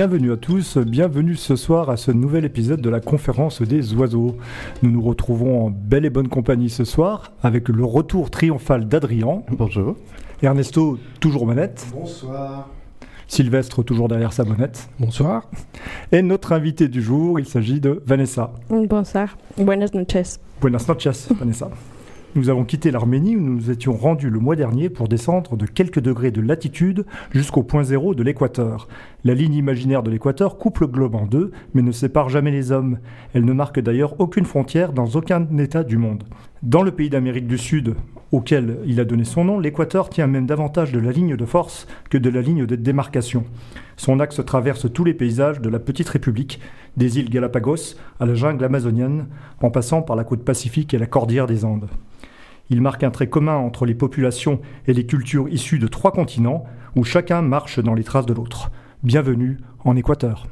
Bienvenue à tous, bienvenue ce soir à ce nouvel épisode de la conférence des oiseaux. Nous nous retrouvons en belle et bonne compagnie ce soir avec le retour triomphal d'Adrien. Bonjour. Ernesto, toujours manette. Bonsoir. Sylvestre, toujours derrière sa bonnette. Bonsoir. Et notre invité du jour, il s'agit de Vanessa. Bonsoir. Buenas noches. Buenas noches, Vanessa. Nous avons quitté l'Arménie où nous nous étions rendus le mois dernier pour descendre de quelques degrés de latitude jusqu'au point zéro de l'équateur. La ligne imaginaire de l'équateur coupe le globe en deux, mais ne sépare jamais les hommes. Elle ne marque d'ailleurs aucune frontière dans aucun État du monde. Dans le pays d'Amérique du Sud, auquel il a donné son nom, l'équateur tient même davantage de la ligne de force que de la ligne de démarcation. Son axe traverse tous les paysages de la petite république, des îles Galapagos à la jungle amazonienne, en passant par la côte pacifique et la cordillère des Andes. Il marque un trait commun entre les populations et les cultures issues de trois continents, où chacun marche dans les traces de l'autre. Bienvenue en Équateur.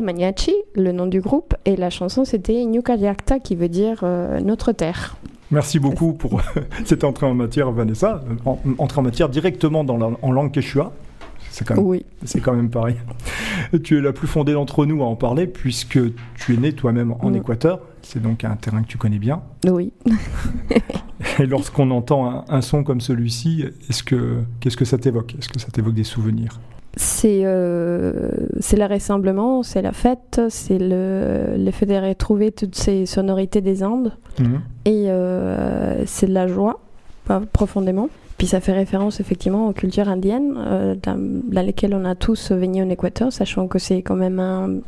Maniachi, le nom du groupe, et la chanson c'était Nyukariakta, qui veut dire euh, notre terre. Merci beaucoup pour cette entrée en matière, Vanessa. En, entrée en matière directement dans la, en langue quechua. C'est quand, même, Oui, quand même pareil. Tu es la plus fondée d'entre nous à en parler puisque tu es né toi-même en Mm. Équateur. C'est donc un terrain que tu connais bien. oui. Et lorsqu'on entend un, son comme celui-ci, est-ce que qu'est-ce que ça t'évoque? Est-ce que ça t'évoque des souvenirs? C'est euh, le rassemblement, c'est la fête, c'est le, le, fait de retrouver toutes ces sonorités des Andes. Mhm. Et euh, c'est de la joie, profondément. Puis ça fait référence effectivement aux cultures indiennes euh, dans, dans, lesquelles on a tous vécu en Équateur, sachant que c'est quand même un,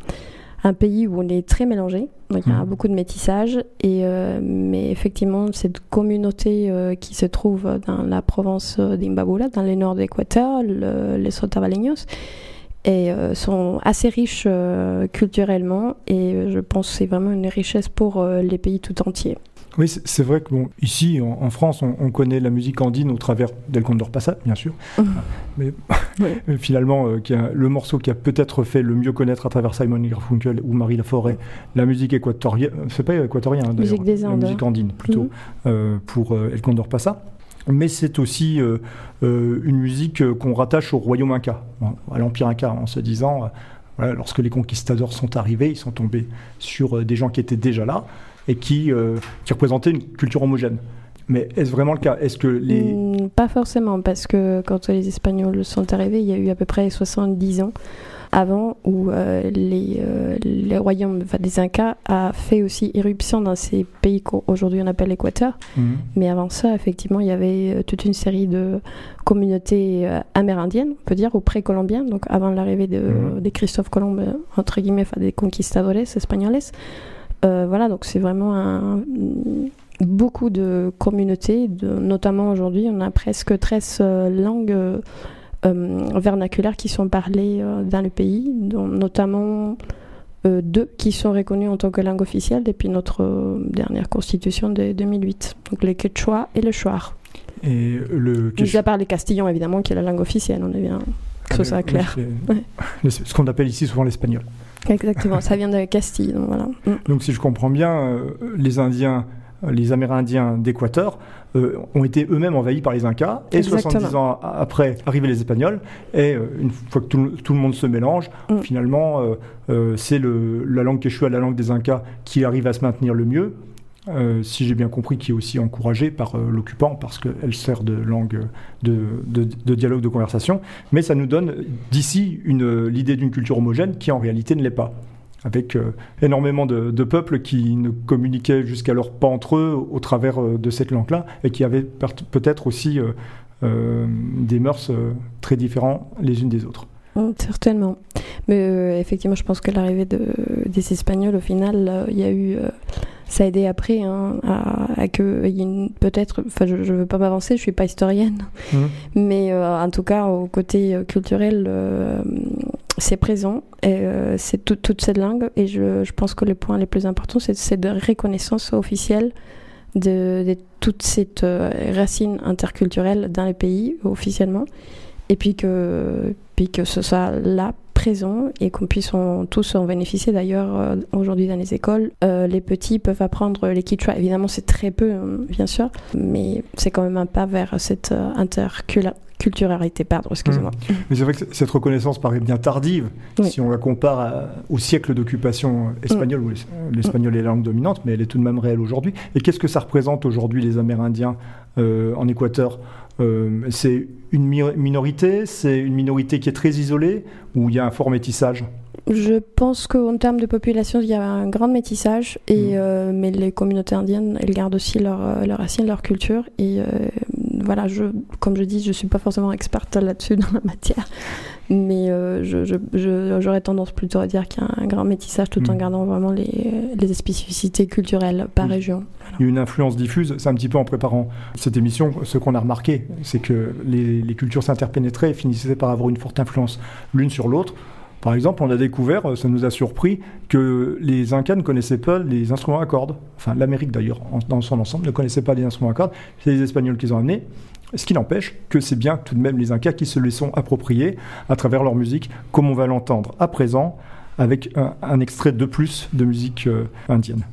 un pays où on est très mélangé, donc il y a mmh. beaucoup de métissage, et, euh, mais effectivement, cette communauté euh, qui se trouve dans la province d'Imbabula, dans le nord de l'Équateur, le, les Sotavaleños, et euh, sont assez riches culturellement, et je pense que c'est vraiment une richesse pour les pays tout entiers. Oui, c'est vrai que bon, ici, en, France, on, connaît la musique andine au travers d'El Condor Pasa, bien sûr. Mmh. Mais, finalement, euh, le morceau qui a peut-être fait le mieux connaître à travers Simon Garfunkel ou Marie Laforêt, la musique équatorienne, c'est pas équatorien hein, d'ailleurs, la musique andine plutôt, mmh. euh, pour euh, El Condor Pasa. Mais c'est aussi une musique qu'on rattache au royaume Inca, à l'empire Inca, en se disant, lorsque les conquistadors sont arrivés, ils sont tombés sur des gens qui étaient déjà là et qui, euh, qui représentait une culture homogène. Mais est-ce vraiment le cas? Est-ce que les... Hmm, pas forcément, parce que quand les Espagnols sont arrivés, il y a eu à peu près 70 ans avant où euh, les, euh, les, royaumes des Incas a fait aussi éruption dans ces pays qu'aujourd'hui on appelle l'Équateur. Mhm. Mais avant ça, effectivement, il y avait toute une série de communautés amérindiennes, on peut dire, ou pré-colombiennes, donc avant l'arrivée de, mhm. des Christophe Colomb, entre guillemets, des conquistadores espagnols. Euh, voilà, donc c'est vraiment un, beaucoup de communautés, notamment aujourd'hui, on a presque 13 euh, langues euh, vernaculaires qui sont parlées dans le pays, dont notamment deux qui sont reconnues en tant que langue officielle depuis notre dernière constitution de 2008, donc le quechua et le shuar. Et le Mis à part les castillons, évidemment, qui est la langue officielle, on est bien ce ah, soit clair. ce qu'on appelle ici souvent l'espagnol. Exactement, ça vient de Castille. Donc, voilà. Mm. donc si je comprends bien, euh, les Indiens, euh, les Amérindiens d'Équateur euh, ont été eux-mêmes envahis par les Incas et 70 ans après arrivaient les Espagnols et une fois que tout, tout le monde se mélange, mm. finalement c'est la langue quechua, la langue des Incas qui arrive à se maintenir le mieux euh, si j'ai bien compris, qui est aussi encouragée par euh, l'occupant parce qu'elle sert de langue de, de, dialogue, de conversation. Mais ça nous donne d'ici l'idée d'une culture homogène qui en réalité ne l'est pas. Avec euh, énormément de, peuples qui ne communiquaient jusqu'alors pas entre eux au travers de cette langue-là et qui avaient peut-être aussi des mœurs très différents les unes des autres. Mm, certainement. Mais effectivement, je pense que l'arrivée des Espagnols, au final, il y a eu ça a aidé après hein, à, que y peut-être, enfin je, ne veux pas m'avancer, je suis pas historienne, mmh. mais euh, en tout cas au côté euh, culturel, euh, c'est présent, et c'est toute cette langue, et je, je, pense que le point les plus importants, c'est cette reconnaissance officielle de, de toute cette racine interculturelle dans les pays officiellement, et puis que, puis que ce soit là présent et qu'on puisse tous en bénéficier. D'ailleurs, euh, aujourd'hui dans les écoles, euh, les petits peuvent apprendre les Kichwa. Évidemment, c'est très peu, hein, bien sûr, mais c'est quand même un pas vers cette euh, interculturalité. Pardon, excusez-moi. Mmh. Mais c'est vrai que cette reconnaissance paraît bien tardive si on la compare au siècle d'occupation espagnole, où l'espagnol est la langue dominante, mais elle est tout de même réelle aujourd'hui. Et qu'est-ce que ça représente aujourd'hui les Amérindiens en Équateur? Euh, c'est une minorité, c'est une minorité qui est très isolée, ou il y a un fort métissage? Je pense qu'en termes de population, il y a un grand métissage, et, mm. euh, mais les communautés indiennes, elles gardent aussi leur, euh, leur racine, leur culture, et voilà, je, comme je dis, je ne suis pas forcément experte là-dessus dans la matière, mais j'aurais tendance plutôt à dire qu'il y a un grand métissage tout en hmm. gardant vraiment les, les spécificités culturelles par région. Il y a une influence diffuse, c'est un petit peu en préparant cette émission, ce qu'on a remarqué, c'est que les, cultures s'interpénétraient et finissaient par avoir une forte influence l'une sur l'autre. Par exemple, on a découvert, ça nous a surpris, que les Incas ne connaissaient pas les instruments à cordes. Enfin, l'Amérique d'ailleurs, dans son ensemble, ne connaissait pas les instruments à cordes. C'est les Espagnols qui les ont amenés. Ce qui n'empêche que c'est bien tout de même les Incas qui se les sont appropriés à travers leur musique, comme on va l'entendre à présent, avec un, extrait de plus de musique euh, indienne.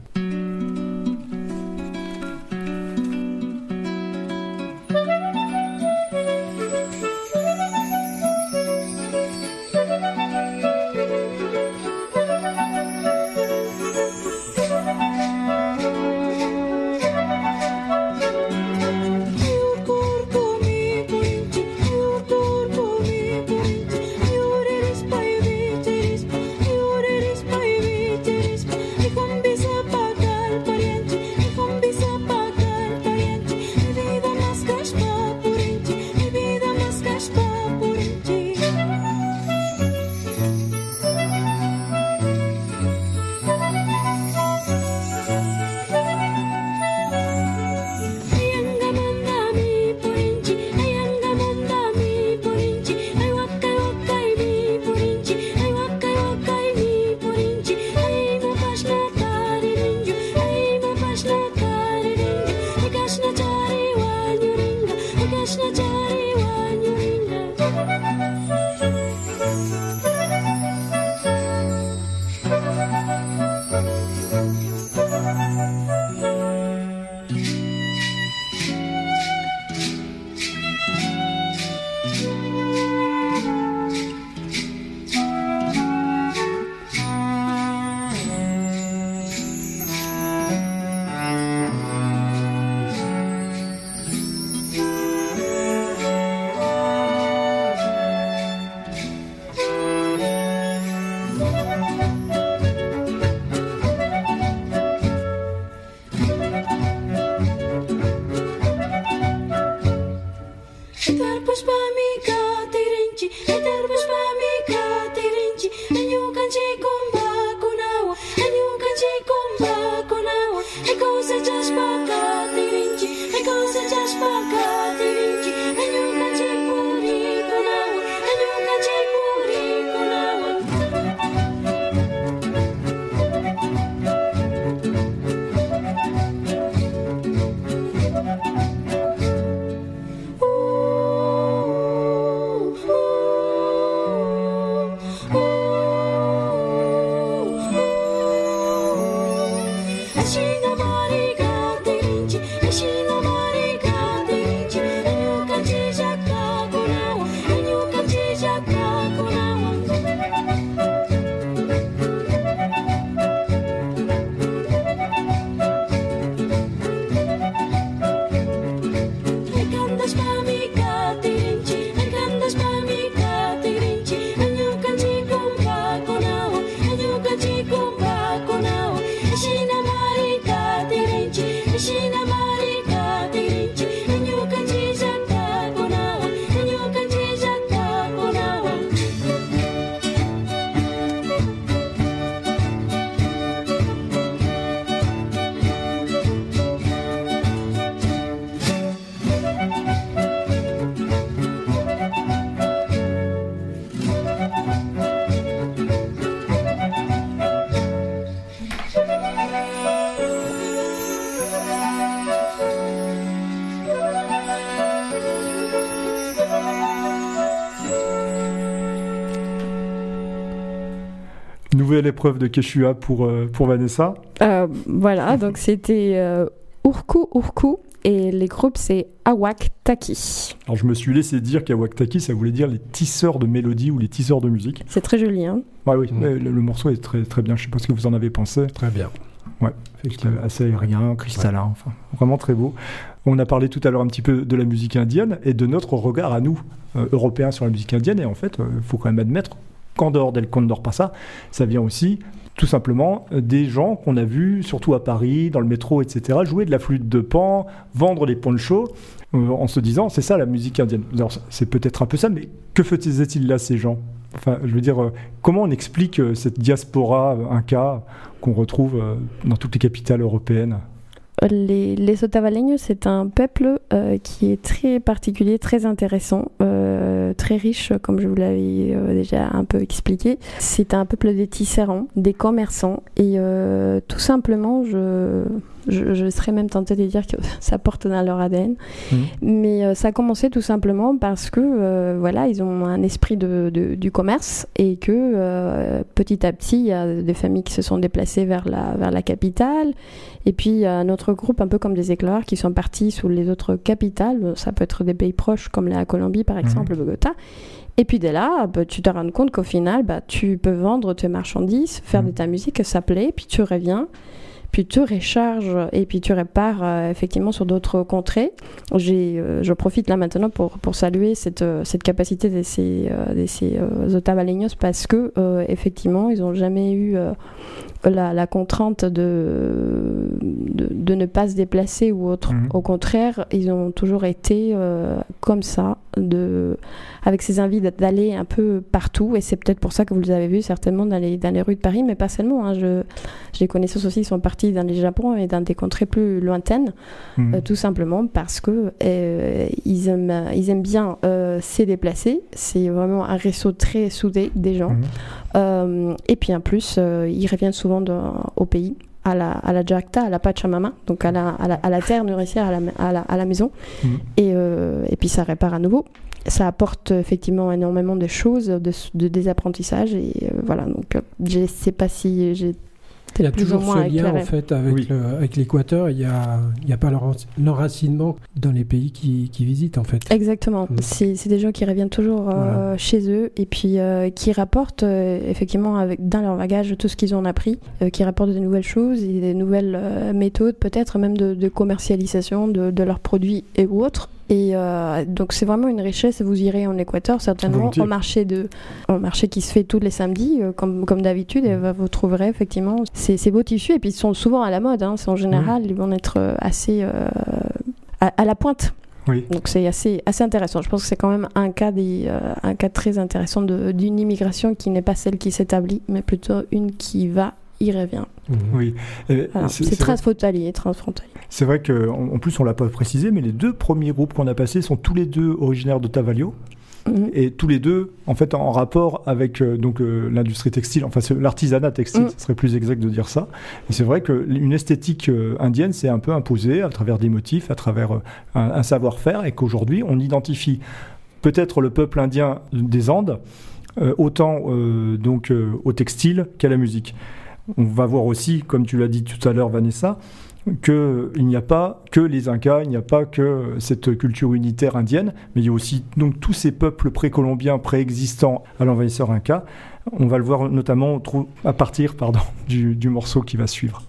Nouvelle épreuve de Quechua pour, euh, pour Vanessa. Euh, voilà, donc c'était euh, Urku Urku et les groupes c'est Awak Taki. Alors je me suis laissé dire qu'Awak Taki ça voulait dire les tisseurs de mélodie ou les tisseurs de musique. C'est très joli, hein oui, mm. le, morceau est très, très bien. Je sais pas ce que vous en avez pensé. Très bien. Ouais, assez aérien, cristallin, enfin, vraiment très beau. On a parlé tout à l'heure un petit peu de la musique indienne et de notre regard à nous, Européens, sur la musique indienne. Et en fait, il faut quand même admettre Candor del Condor ça, ça vient aussi tout simplement euh, des gens qu'on a vus, surtout à Paris, dans le métro, etc., jouer de la flûte de pan, vendre des ponchos, euh, en se disant c'est ça la musique indienne. c'est peut-être un peu ça, mais que faisaient-ils là ces gens? Enfin, je veux dire, euh, comment on explique cette diaspora inca qu'on retrouve dans toutes les capitales européennes? Les, les c'est un peuple euh, qui est très particulier, très intéressant, euh, très riche, comme je vous l'avais euh, déjà un peu expliqué. C'est un peuple des tisserands, des commerçants, et tout simplement, je, je, serais même tentée de dire que ça porte dans leur ADN. Mmh. Mais ça a commencé tout simplement parce que, voilà, ils ont un esprit de, du commerce et que petit à petit, il y a des familles qui se sont déplacées vers la, vers la capitale. Et puis, il y a un autre groupe, un peu comme des éclairs, qui sont partis sous les autres capitales. Ça peut être des pays proches, comme la Colombie, par mhm. exemple, Bogota. Et puis dès là, bah, tu te rends compte qu'au final, bah, tu peux vendre tes marchandises, faire de mhm. ta musique, ça plaît, puis tu reviens puis tu recharges et puis tu répares euh, effectivement sur d'autres contrées. J'ai, euh, je profite là maintenant pour, pour saluer cette, euh, cette capacité de ces, de ces parce que effectivement ils n'ont jamais eu la, la, contrainte de, de, ne pas se déplacer ou autre. Mhm. Au contraire, ils ont toujours été comme ça, de, avec ces envies d'aller un peu partout. Et c'est peut-être pour ça que vous les avez vus certainement dans les, dans les rues de Paris, mais pas seulement. Hein. Je, j'ai connaissance aussi, ils sont partis dans les Japon et dans des contrées plus lointaines, mhm. euh, tout simplement parce que euh, ils, aiment, ils aiment bien euh, se déplacer. C'est vraiment un réseau très soudé des gens. Mhm. et puis en plus, ils reviennent souvent au pays à la, à la Jacta, à la Pachamama, donc à la, à la, à la terre nourricière, à la, à la, à la maison. Mhm. Et, euh, et puis ça répare à nouveau. Ça apporte effectivement énormément de choses, de, de désapprentissage. Et euh, voilà, donc euh, je ne sais pas si j'ai Il y a toujours ce lien éclairé. en fait avec Oui. avec l'Équateur. Il n'y a, il y a pas l'enrac- l'enracinement dans les pays qui, qui visitent en fait. Exactement. Mm. C'est des gens qui reviennent toujours euh, chez eux et puis euh, qui rapportent euh, effectivement avec, dans leur bagage tout ce qu'ils ont appris, euh, qui rapportent de nouvelles choses et des nouvelles euh, méthodes, peut-être même de, de commercialisation de, de leurs produits et ou autres. Et euh, donc c'est vraiment une richesse. Vous irez en Équateur certainement au marché de, au marché qui se fait tous les samedis euh, comme, comme d'habitude. Et euh, vous trouverez effectivement ces, ces beaux tissus et puis ils sont souvent à la mode. Hein, C'est en général ils vont être euh, assez euh, à, à la pointe. Oui. Donc c'est assez, assez intéressant. Je pense que c'est quand même un cas, des, euh, un cas très intéressant d'une immigration qui n'est pas celle qui s'établit, mais plutôt une qui va, y revient. Mhm. Oui. Voilà. c'est- transfrontalier, transfrontalier. C'est vrai qu'en en plus, on l'a pas précisé, mais les deux premiers groupes qu'on a passés sont tous les deux originaires de Tavalio. Mhm. et tous les deux en fait en rapport avec euh, donc euh, l'industrie textile enfin l'artisanat textile Mm. ce serait plus exact de dire ça et c'est vrai que une esthétique euh, indienne s'est un peu imposée à travers des motifs à travers un, un savoir-faire et qu'aujourd'hui on identifie peut-être le peuple indien des Andes autant donc au textile qu'à la musique on va voir aussi comme tu l'as dit tout à l'heure Vanessa qu'il n'y a pas que les Incas, il n'y a pas que cette culture unitaire indienne, mais il y a aussi donc tous ces peuples précolombiens préexistants à l'envahisseur Inca. On va le voir notamment à partir du morceau qui va suivre.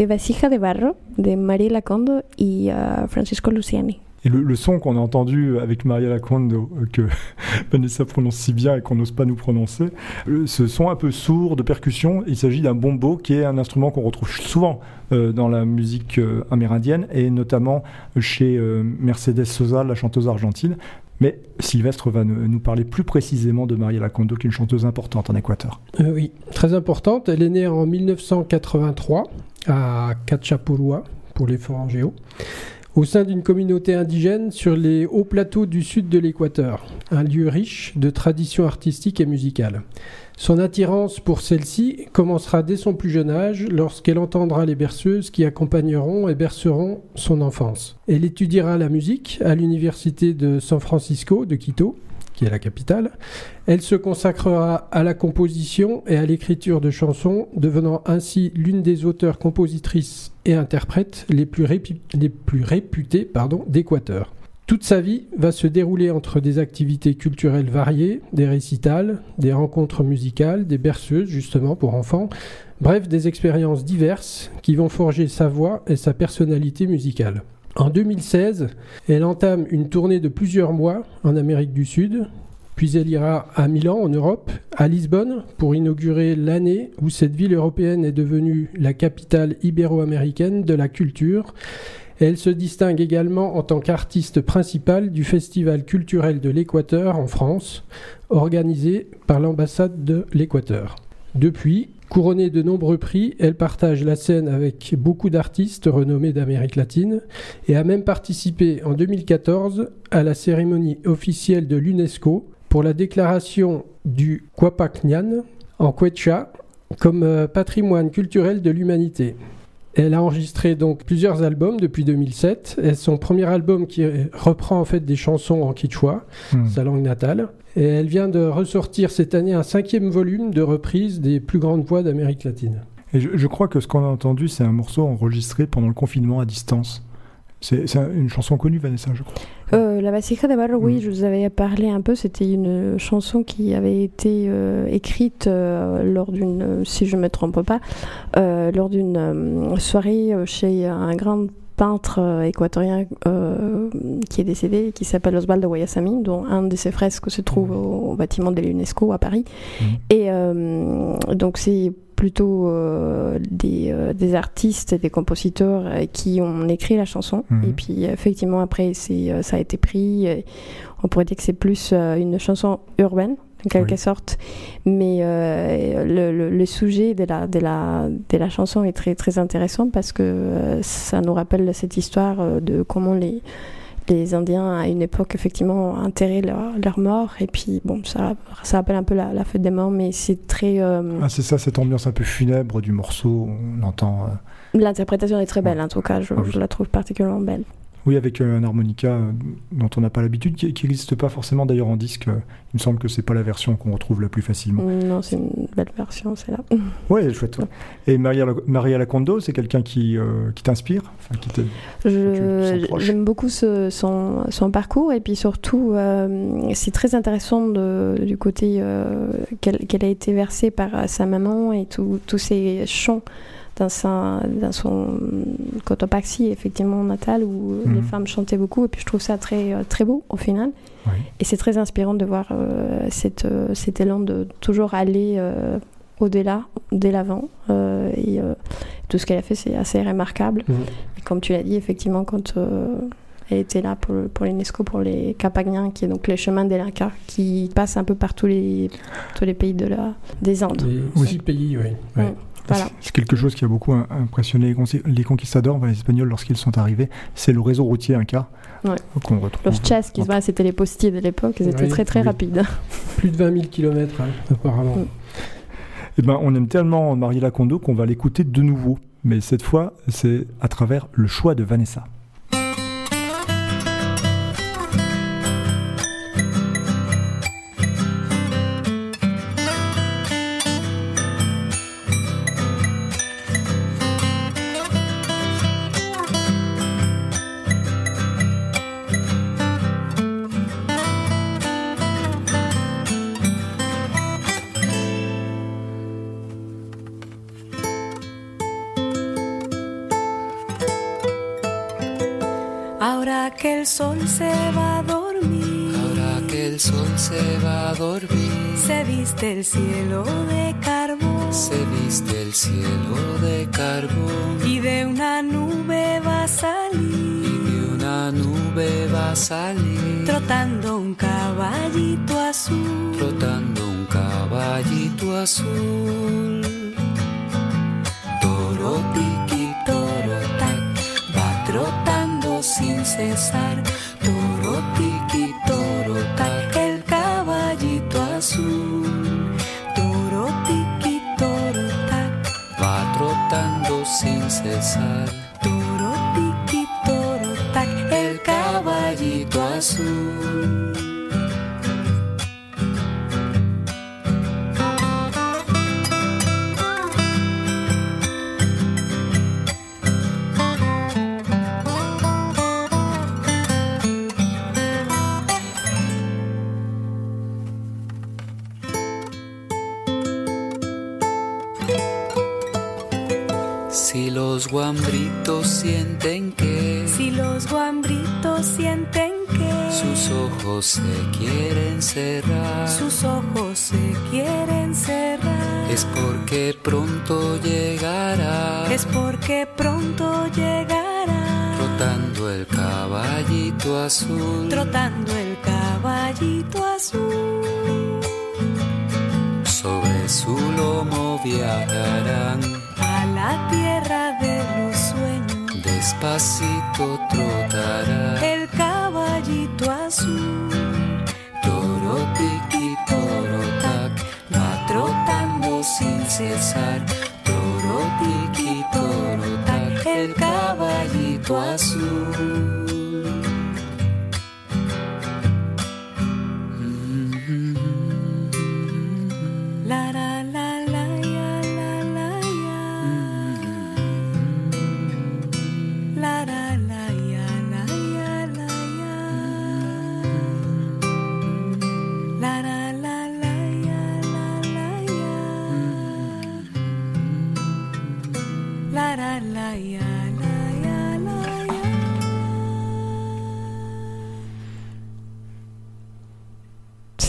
C'était Vasija de Barro de Maria Lacondo et euh, Francisco Luciani. Et le, le son qu'on a entendu avec Maria Lacondo, euh, que Vanessa prononce si bien et qu'on n'ose pas nous prononcer, euh, ce son un peu sourd de percussion, il s'agit d'un bombo qui est un instrument qu'on retrouve souvent euh, dans la musique euh, amérindienne et notamment chez euh, Mercedes Sosa, la chanteuse argentine. Mais Sylvestre va nous nous parler plus précisément de Maria Lacondo, qui est une chanteuse importante en Équateur. Euh, oui, très importante. Elle est née en 1983 à Cachapurua, pour les Forangéo, au sein d'une communauté indigène sur les hauts plateaux du sud de l'Équateur, un lieu riche de traditions artistiques et musicales. Son attirance pour celle-ci commencera dès son plus jeune âge lorsqu'elle entendra les berceuses qui accompagneront et berceront son enfance. Elle étudiera la musique à l'université de San Francisco de Quito, qui est la capitale. Elle se consacrera à la composition et à l'écriture de chansons, devenant ainsi l'une des auteurs, compositrices et interprètes les plus, réputées d'Équateur. Toute sa vie va se dérouler entre des activités culturelles variées, des récitals, des rencontres musicales, des berceuses justement pour enfants, bref des expériences diverses qui vont forger sa voix et sa personnalité musicale. En 2016, elle entame une tournée de plusieurs mois en Amérique du Sud, puis elle ira à Milan en Europe, à Lisbonne pour inaugurer l'année où cette ville européenne est devenue la capitale ibéro-américaine de la culture. Elle se distingue également en tant qu'artiste principale du Festival culturel de l'Équateur en France, organisé par l'ambassade de l'Équateur. Depuis, couronnée de nombreux prix, elle partage la scène avec beaucoup d'artistes renommés d'Amérique latine et a même participé en 2014 à la cérémonie officielle de l'UNESCO pour la déclaration du Quapacñan en Quechua comme euh, patrimoine culturel de l'humanité. Elle a enregistré donc plusieurs albums depuis 2007 et son premier album qui reprend en fait des chansons en quichua, Hmm. sa langue natale. Et elle vient de ressortir cette année un cinquième volume de reprises des plus grandes voix d'Amérique latine. Et je, je crois que ce qu'on a entendu, c'est un morceau enregistré pendant le confinement à distance. C'est une chanson connue, Vanessa, je crois. Euh, la Vasija de Barro, oui, Mm. je vous avais parlé un peu. C'était une chanson qui avait été euh, écrite euh, lors d'une, si je ne me trompe pas, lors d'une soirée chez un grand peintre équatorien qui est décédé, qui s'appelle Osvaldo Guayasami, dont un de ses fresques se trouve au, au bâtiment de l'UNESCO à Paris. Mhm. Et donc c'est plutôt euh, des, euh, des artistes et des compositeurs euh, qui ont écrit la chanson. Mhm. Et puis effectivement après c'est, euh, ça a été pris. on pourrait dire que c'est plus une chanson urbaine en quelque Oui. sorte. Mais le, le- le sujet de la, de, la, de la chanson est très, très intéressant parce que ça nous rappelle cette histoire de comment les, les Indiens, à une époque, effectivement, enterraient leur, leur mort. Et puis, bon, ça, ça rappelle un peu la, la fête des morts, mais c'est très. euh, Ah, c'est ça, cette ambiance un peu funèbre du morceau. On entend. euh, L'interprétation est très belle, en tout cas. Je, Ah je la trouve particulièrement belle. Oui, avec euh, un harmonica euh, dont on n'a pas l'habitude, qui n'existe pas forcément d'ailleurs en disque. Il me semble que c'est pas la version qu'on retrouve la plus facilement. Non, c'est une belle version, c'est là. Ouais, elle est chouette. ouais. Et Maria, Maria Lacondo, c'est quelqu'un qui, euh, qui t'inspire enfin. J'aime beaucoup ce- son, son parcours et puis surtout, euh, c'est très intéressant de- du côté euh, qu'elle qu'elle a été versée par sa maman et tous ces chants dans, sa, dans son Cotopaxi, effectivement, natal, où les Mhm. femmes chantaient beaucoup. Et puis je trouve ça très, euh, très beau au final. Oui. Et c'est très inspirant de voir euh, cette, euh, cet élan de toujours aller euh, au-delà, dès l'avant. euh, et euh, tout ce qu'elle a fait, c'est assez remarquable. Mhm. Et comme tu l'as dit, effectivement, quand euh, elle était là pour, pour l'UNESCO, pour les Capagniens, qui est donc les chemins des Lincas, qui passent un peu par tous les, tous les pays de la, des Andes. Les Oui. six pays, oui. Voilà. C'est- quelque chose qui a beaucoup im- impressionné les, conquis- les conquistadors, enfin, les Espagnols, lorsqu'ils sont arrivés. C'est le réseau routier Inca Ouais. qu'on retrouve. Los chas, qui c'était les postiers de l'époque, ils étaient Oui, très très oui. rapides. Plus de 20 000 km, apparemment. Mm. Eh ben, on aime tellement Marie Lacondo qu'on va l'écouter de nouveau. Mais cette fois, c'est à travers le choix de Vanessa. Sol se va a dormir, Ahora que el sol se va a dormir, se viste el cielo de carbón. Se viste el cielo de carbón. Y de una nube va a y salir de una nube va a salir. Trotando un caballito azul. trotando un caballito azul. Toro sin cesar. Toro tiki toro el caballito azul. Toro tiki toro Va trotando sin cesar. toro tiki toro El caballito azul. Se quieren cerrar,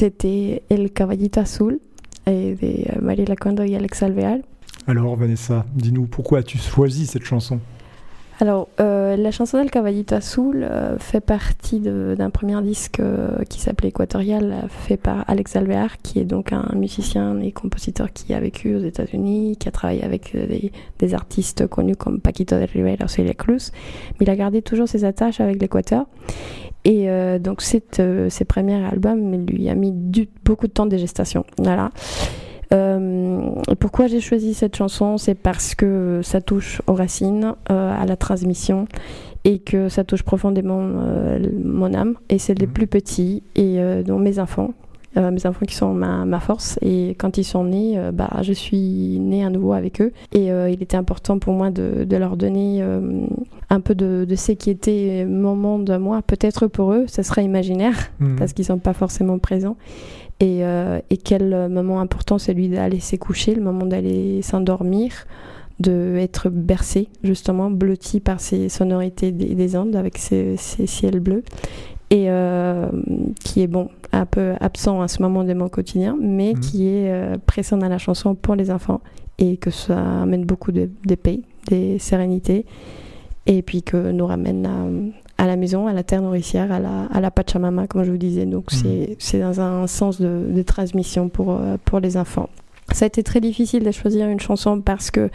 C'était El Caballito Azul et de euh, Marie Lacondo et Alex Alvear. Alors Vanessa, dis-nous pourquoi as-tu choisi cette chanson? Alors, euh, la chanson del Caballito Azul euh, fait partie d'un premier disque euh, qui s'appelait Équatorial, fait par Alex Alvear, qui est donc un musicien et compositeur qui a vécu aux États-Unis, qui a travaillé avec des, des artistes connus comme Paquito de Rivera ou Celia Cruz, mais il a gardé toujours ses attaches avec l'Équateur. Et euh, donc, cette, euh, ses premiers albums lui a mis du- beaucoup de temps de gestation. Voilà. Euh, pourquoi j'ai choisi cette chanson? C'est parce que ça touche aux racines, euh, à la transmission, et que ça touche profondément euh, mon âme, et c'est les Mhm. plus petits, et euh, donc mes enfants. Euh, mes enfants qui sont ma, ma force et quand ils sont nés, euh, bah, je suis née à nouveau avec eux et euh, il était important pour moi de, de leur donner un peu de, de ce qui était mon monde à moi. Peut-être pour eux, ça serait imaginaire Mhm. parce qu'ils sont pas forcément présents. Et, et quel moment important celui d'aller se coucher, le moment d'aller s'endormir, de être bercé justement, blotti par ces sonorités des, des Andes avec ces, ces ciels bleus, et euh, qui est bon un peu absent à ce moment de mon quotidien, mais Mhm. qui est euh, présent dans la chanson pour les enfants et que ça amène beaucoup de, de paix, de sérénité, et puis que nous ramène à, à la maison, à la terre nourricière, à la, à la Pachamama, comme je vous disais. Donc Mhm. c'est c'est dans un sens de, de transmission pour, euh, pour les enfants. Ça a été très difficile de choisir une chanson parce que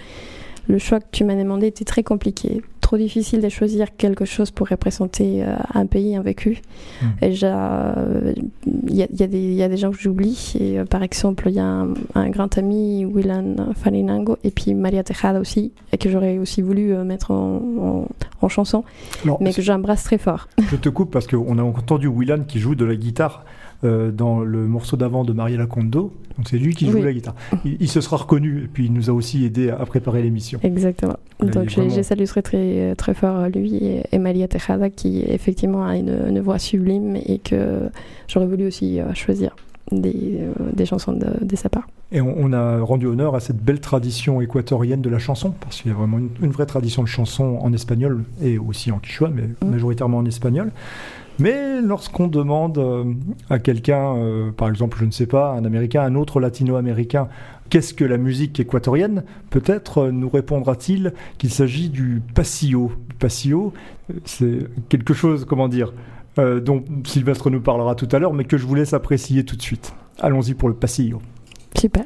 le choix que tu m'as demandé était très compliqué. Trop difficile de choisir quelque chose pour représenter euh, un pays, un vécu. Mhm. Et déjà, euh, il y, a- il y a des- il y a des gens que j'oublie. Et, euh, par exemple, il y a un, un grand ami, Willan Farinango, et puis Maria Tejada aussi, et que j'aurais aussi voulu mettre en, en- en chanson, Alors, mais que j'embrasse très fort. je te coupe parce qu'on a entendu Willan qui joue de la guitare euh, dans le morceau d'avant de Mariela Kondo. Donc c'est lui qui joue Oui. la guitare. Il, il se sera reconnu et puis il nous a aussi aidé à, à préparer l'émission. Exactement. Là, Donc j'ai vraiment- très, très, fort lui et, et Maria Tejada qui effectivement a une, une voix sublime et que j'aurais voulu aussi euh, choisir. des, euh, des chansons de, de sa part. Et on, on a rendu honneur à cette belle tradition équatorienne de la chanson, parce qu'il y a vraiment une, une vraie tradition de chanson en espagnol et aussi en quichua, mais Mm. majoritairement en espagnol. Mais lorsqu'on demande euh, à quelqu'un, euh, par exemple, je ne sais pas, un Américain, un autre latino-américain, qu'est-ce que la musique équatorienne Peut-être euh, nous répondra-t-il qu'il s'agit du pasillo. Pasillo, c'est quelque chose, comment dire, dont Sylvestre nous parlera tout à l'heure, mais que je vous laisse apprécier tout de suite. Allons-y pour le pasillo. Super.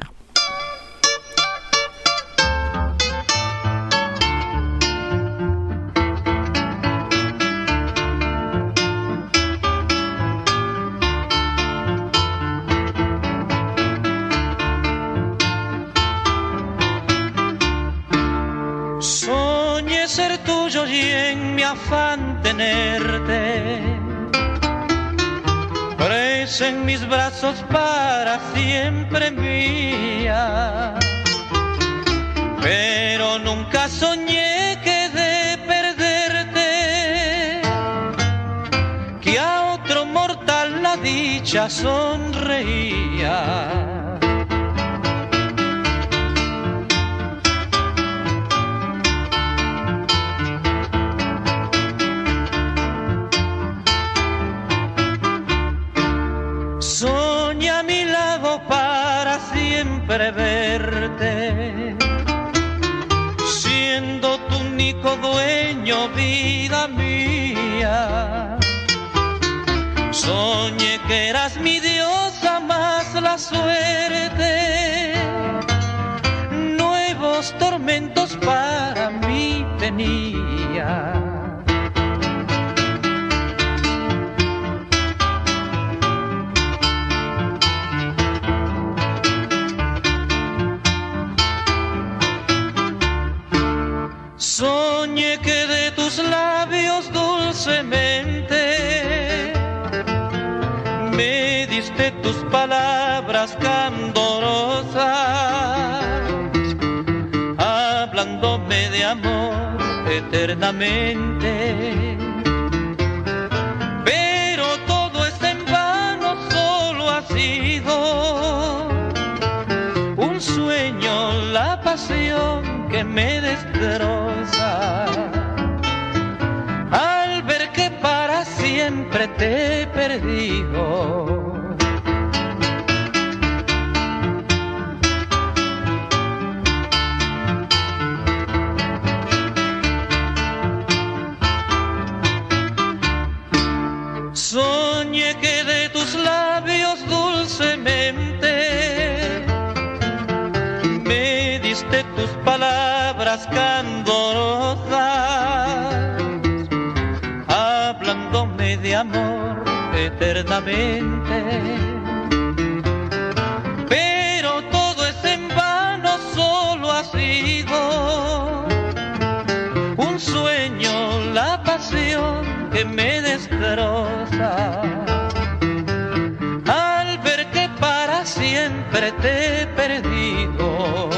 Brazos para siempre mía. Pero nunca soñé que de perderte, que a otro mortal la dicha sonreía. Único dueño, vida mía. Soñé que eras mi diosa más la suerte, nuevos tormentos para mí tenía. Me diste tus palabras candorosas, hablándome de amor eternamente. Pero todo es en vano, solo ha sido un sueño, la pasión que me destroza. Siempre te perdido. Eternamente. Pero todo es en vano, solo ha sido un sueño, la pasión que me destroza. Al ver que para siempre te he perdido.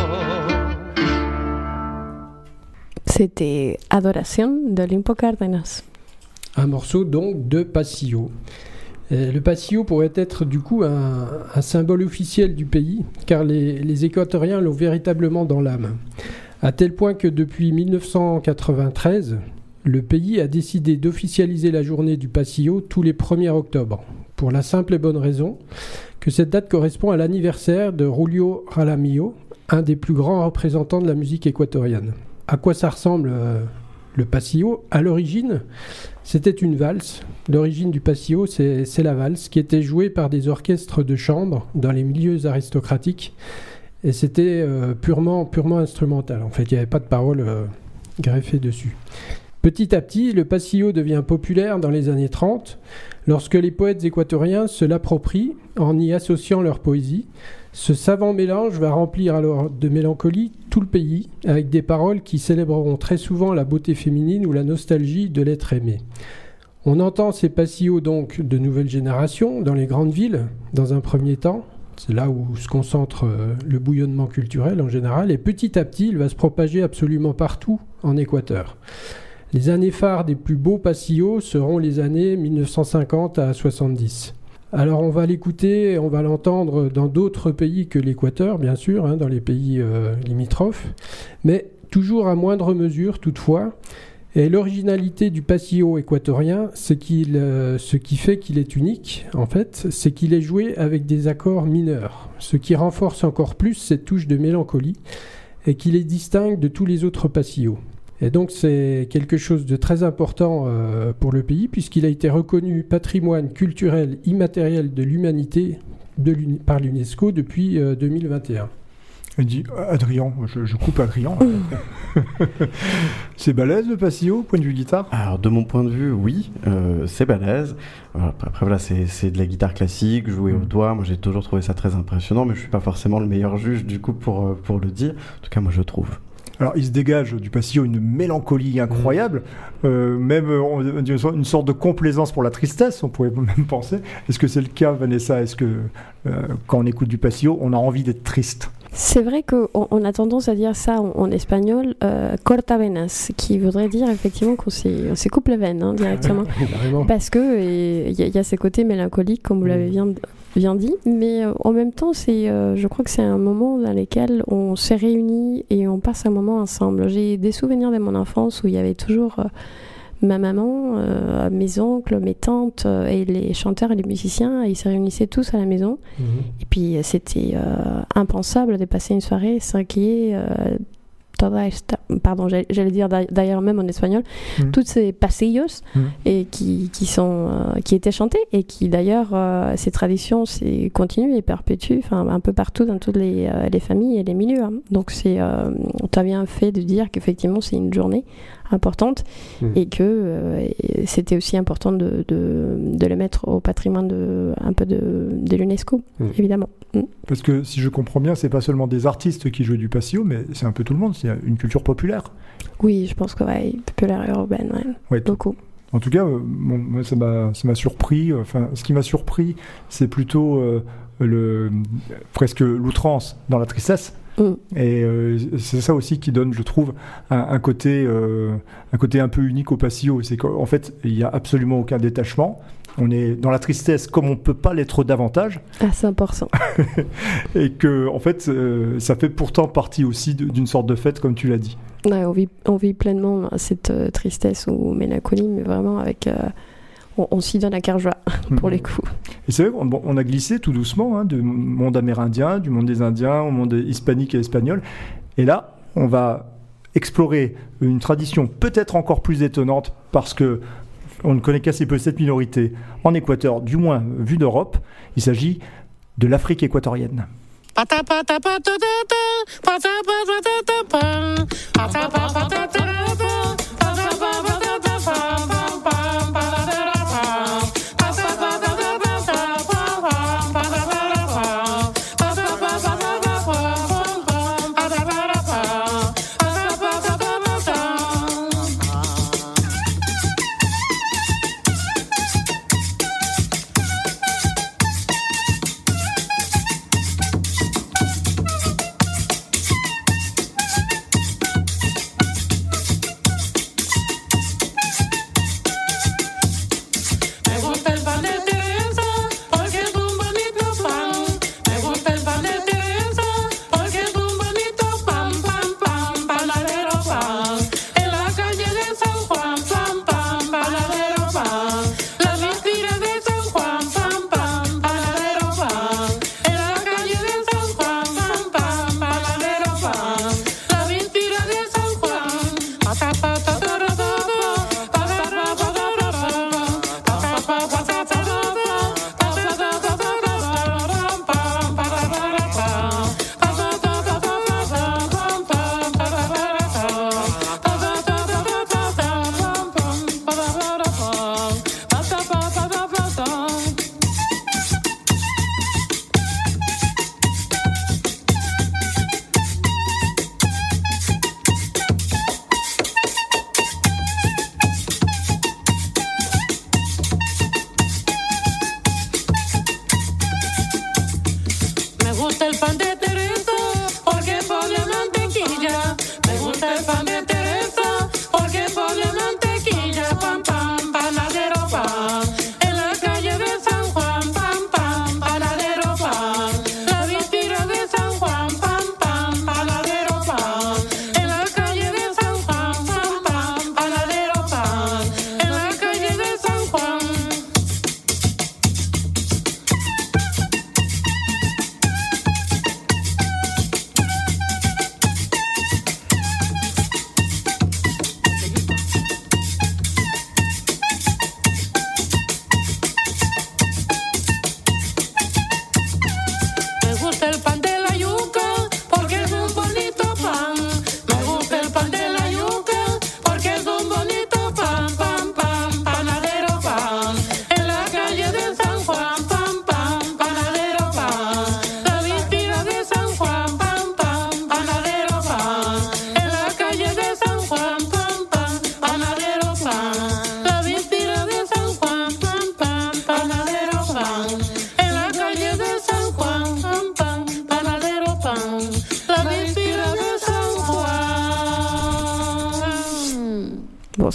C'était Adoration de Limpo Cárdenas. Un morceau donc de Passillo. Euh, Le Passillo pourrait être du coup un, symbole officiel du pays, car les, Équatoriens l'ont véritablement dans l'âme. À tel point que depuis 1993, le pays a décidé d'officialiser la journée du Passillo tous les 1er octobre, pour la simple et bonne raison que cette date correspond à l'anniversaire de Julio Jaramillo, un des plus grands représentants de la musique équatorienne. À quoi ça ressemble euh, le Passillo À l'origine, c'était une valse. L'origine du passillo, c'est la valse qui était jouée par des orchestres de chambre dans les milieux aristocratiques. Et c'était euh, purement, purement instrumental. En fait, il n'y avait pas de paroles euh, greffées dessus. Petit à petit, le passillo devient populaire dans les années 30, lorsque les poètes équatoriens se l'approprient en y associant leur poésie. Ce savant mélange va remplir alors de mélancolie tout le pays, avec des paroles qui célébreront très souvent la beauté féminine ou la nostalgie de l'être aimé. On entend ces passillos donc de nouvelle génération dans les grandes villes, dans un premier temps. C'est là où se concentre euh, le bouillonnement culturel en général. Et petit à petit, il va se propager absolument partout en Équateur. Les années phares des plus beaux passillos seront les années 1950 à 70. Alors on va l'écouter, on va l'entendre dans d'autres pays que l'Équateur, bien sûr, hein, dans les pays euh, limitrophes, mais toujours à moindre mesure toutefois. Et l'originalité du passillo équatorien, euh, ce qui fait qu'il est unique, en fait, c'est qu'il est joué avec des accords mineurs, ce qui renforce encore plus cette touche de mélancolie et qui les distingue de tous les autres passillos. Et donc c'est quelque chose de très important euh, pour le pays puisqu'il a été reconnu patrimoine culturel immatériel de l'humanité par l'UNESCO depuis euh, 2021. Il dit Adrien, je, je coupe Adrien. c'est balèze le passillo, au point de vue guitare? Alors, de mon point de vue, oui, euh, c'est balèze. Voilà, après, voilà, c'est c'est de la guitare classique, jouée au Mm. doigt. Moi, j'ai toujours trouvé ça très impressionnant, mais je suis pas forcément le meilleur juge, du coup, pour, euh, pour le dire. En tout cas, moi, je trouve. Alors, il se dégage du passillo une mélancolie incroyable, euh, même euh, une sorte de complaisance pour la tristesse, on pourrait même penser. Est-ce que c'est le cas, Vanessa? Est-ce que euh, quand on écoute du passillo, on a envie d'être triste? C'est vrai qu'on on a tendance à dire ça en, en espagnol, euh, cortavenas, qui voudrait dire effectivement qu'on on s'écoupe les veines hein, directement. Parce que et il y, a- il y a ces côtés mélancoliques, comme vous l'avez bien, bien dit, mais euh, en même temps, c'est, euh, je crois que c'est un moment dans lequel on s'est réunis et on passe un moment ensemble. J'ai des souvenirs de mon enfance où il y avait toujours euh, ma maman, euh, mes oncles, mes tantes et les chanteurs et les musiciens. Ils se réunissaient tous à la maison. Mhm. Et puis, c'était impensable de passer une soirée sans qu'il y ait toda esta- pardon, j'allais dire d'ailleurs- même en espagnol, Mhm. toutes ces pasillos Mhm. et qui, qui, sont, euh, qui étaient chantés et qui d'ailleurs, euh, ces traditions c'est, continuent et perpétuent un peu partout dans toutes les, euh, les familles et les milieux. hein. Donc, c'est, tu as bien fait de dire qu'effectivement, c'est une journée importante Mhm. et que euh, c'était aussi important de, de, de le mettre au patrimoine de, un peu de, de l'UNESCO, Mhm. évidemment. Parce que si je comprends bien, c'est pas seulement des artistes qui jouent du passillo, mais c'est un peu tout le monde, c'est une culture populaire. Oui, je pense que ouais, populaire et urbaine, ouais, beaucoup. En tout cas, euh, bon, moi, ça m'a ça m'a surpris. Enfin, ce qui m'a surpris, c'est plutôt euh, le, presque l'outrance dans la tristesse. Mm. Et euh, c'est ça aussi qui donne, je trouve, un, un côté, euh, un côté un peu unique au passillo. C'est qu'en fait, il n'y a absolument aucun détachement. On est dans la tristesse comme on peut pas l'être davantage. À 100%. Et que, en fait, euh, ça fait pourtant partie aussi d'une sorte de fête, comme tu l'as dit. Ouais, on, vit, on vit pleinement cette euh, tristesse ou mélancolie, mais vraiment avec. euh, on on s'y donne à cœur joie, pour les coups. Et c'est vrai qu'on on a glissé tout doucement hein, du monde amérindien, du monde des Indiens, au monde hispanique et espagnol. Et là, on va explorer une tradition peut-être encore plus étonnante parce que on ne connaît qu'assez peu cette minorité en Équateur, du moins vue d'Europe. Il s'agit de l'Afrique équatorienne.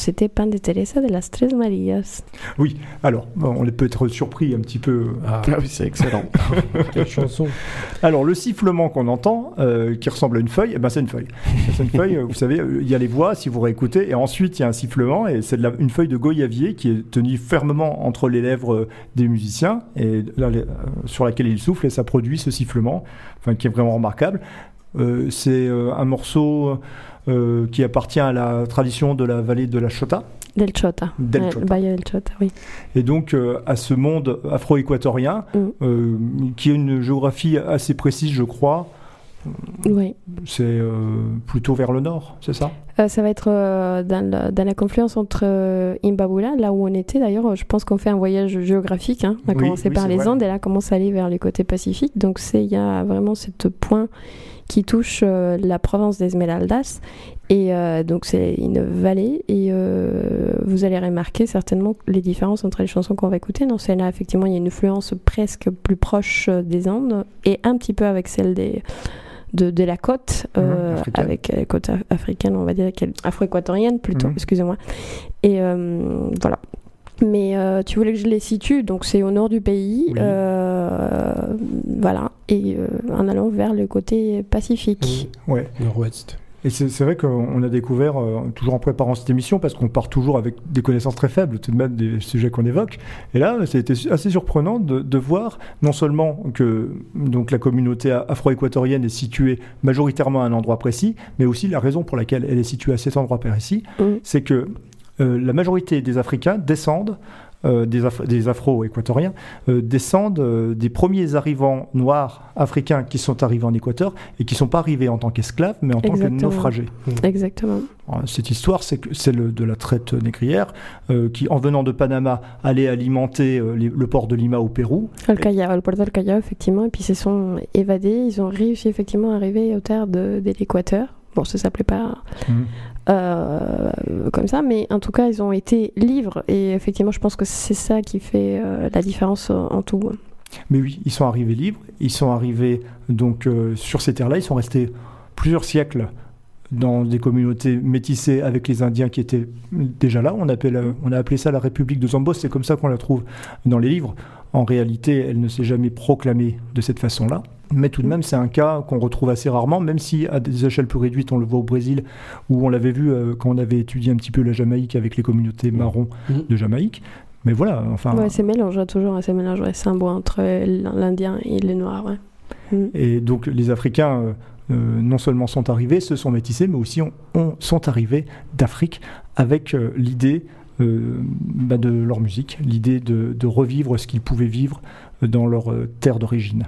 C'était Pan de Teresa de las Tres Marías. Oui, alors, on peut être surpris un petit peu. Ah, Ah oui, c'est excellent. quelle chanson. Alors, le sifflement qu'on entend, euh, qui ressemble à une feuille, eh ben, c'est une feuille. C'est une feuille, euh, vous savez, euh, il y a les voix, si vous réécoutez, et ensuite il y a un sifflement, et c'est une feuille de goyavier qui est tenue fermement entre les lèvres euh, des musiciens, et là, les- euh, sur laquelle ils soufflent, et ça produit ce sifflement, enfin, qui est vraiment remarquable. Euh, c'est euh, un morceau euh, qui appartient à la tradition de la vallée de la Chota, Del Chota. Del Chota. Bahia del Chota, oui. et donc euh, à ce monde afro-équatorien, Mm. euh, qui a une géographie assez précise, je crois. Oui. C'est plutôt vers le nord, c'est ça? Ça va être dans, la, dans la confluence entre Imbabula, là où on était d'ailleurs. Je pense qu'on fait un voyage géographique. hein. On a Oui, commencé oui, par les vrai. Andes et là on commence à aller vers les côtés pacifiques. Donc il y a vraiment ce point qui touche euh, la province d'Esmeraldas. Et euh, donc c'est une vallée et euh, vous allez remarquer certainement les différences entre les chansons qu'on va écouter. Dans celle-là, effectivement, il y a une influence presque plus proche des Andes et un petit peu avec celle des, de, de la côte, euh, Mhm, avec la côte af- africaine, on va dire, afro-équatorienne plutôt, Mhm. excusez-moi. Et euh, voilà. Mais euh, tu voulais que je les situe, donc c'est au nord du pays, Oui. euh, voilà, et euh, en allant vers le côté pacifique. Ouais. Nord-Ouest. Et c'est vrai qu'on a découvert, euh, toujours en préparant cette émission, parce qu'on part toujours avec des connaissances très faibles, tout de même des sujets qu'on évoque. Et là, c'était assez surprenant de, de voir non seulement que donc, la communauté afro-équatorienne est située majoritairement à un endroit précis, mais aussi la raison pour laquelle elle est située à cet endroit précis, Mm. c'est que la majorité des Africains descendent, euh, des, Af- des Afro-Équatoriens, euh, descendent euh, des premiers arrivants noirs africains qui sont arrivés en Équateur et qui ne sont pas arrivés en tant qu'esclaves, mais en tant que Exactement. naufragés. Exactement. Alors, Cette histoire, c'est celle de la traite négrière, euh, qui, en venant de Panama, allait alimenter euh, les- le port de Lima au Pérou. Le Callao, le port del Callao, effectivement, et puis ils se sont évadés. Ils ont réussi effectivement à arriver aux terres de, de l'Équateur. Bon, ça s'appelait pas euh, comme ça, mais en tout cas, ils ont été libres. Et effectivement, je pense que c'est ça qui fait euh, la différence en, en tout. Mais oui, ils sont arrivés libres. Ils sont arrivés donc euh, sur ces terres-là. Ils sont restés plusieurs siècles dans des communautés métissées avec les Indiens qui étaient déjà là. On, appelle, euh, on a appelé ça la République de Zambos. C'est comme ça qu'on la trouve dans les livres. En réalité, elle ne s'est jamais proclamée de cette façon-là. Mais tout de même, c'est un cas qu'on retrouve assez rarement, même si à des échelles plus réduites, on le voit au Brésil, où on l'avait vu euh, quand on avait étudié un petit peu la Jamaïque avec les communautés marrons Mhm. de Jamaïque. Mais voilà, enfin. Ouais, c'est mélange, toujours assez mélange. Ouais, c'est un bois entre l'Indien et les Noirs. Ouais. Mm. Et donc les Africains euh, euh, non seulement sont arrivés, se sont métissés, mais aussi ont- ont- sont arrivés d'Afrique avec euh, l'idée euh, bah, de leur musique, l'idée de, de revivre ce qu'ils pouvaient vivre dans leur euh, terre d'origine.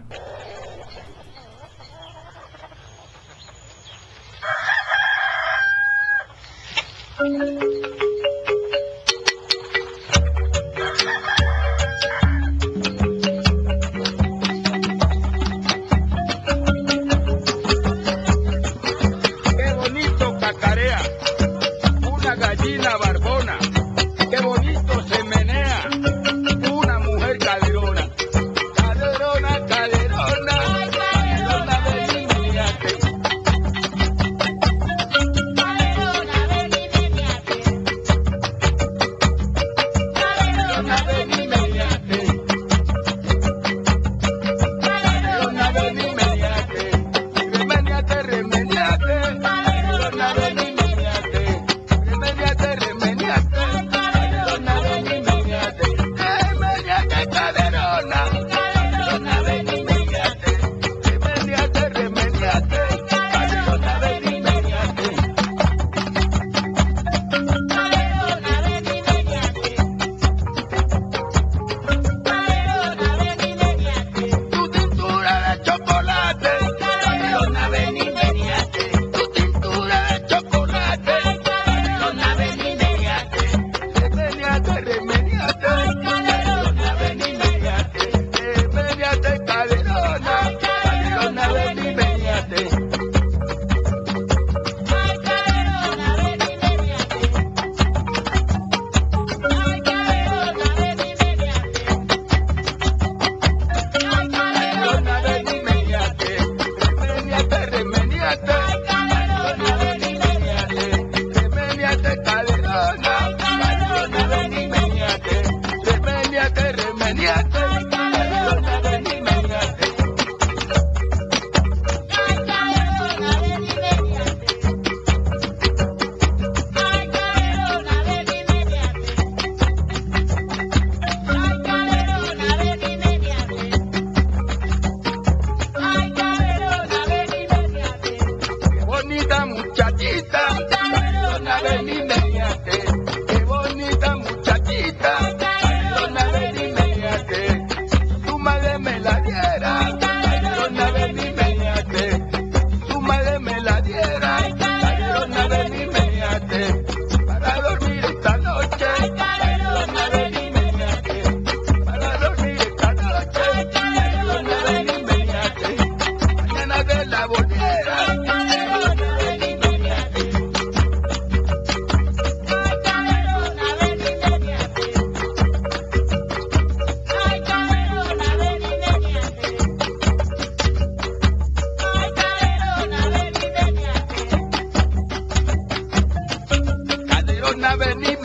vení,